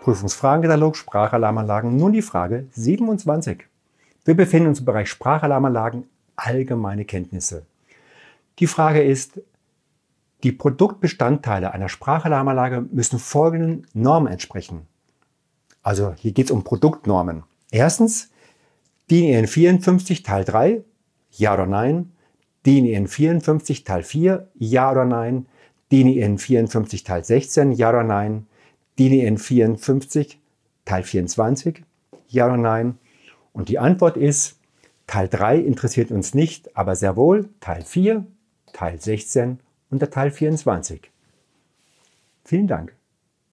Prüfungsfragenkatalog Sprachalarmanlagen, nun die Frage 27. Wir befinden uns im Bereich Sprachalarmanlagen allgemeine Kenntnisse. Die Frage ist, die Produktbestandteile einer Sprachalarmanlage müssen folgenden Normen entsprechen. Also hier geht es um Produktnormen. Erstens, DIN EN 54 Teil 3, ja oder nein. DIN EN 54 Teil 4, ja oder nein. DIN EN 54 Teil 16, ja oder nein. DIN EN 54 Teil 24, ja oder nein. Und die Antwort ist, Teil 3 interessiert uns nicht, aber sehr wohl Teil 4, Teil 16 und der Teil 24. Vielen Dank.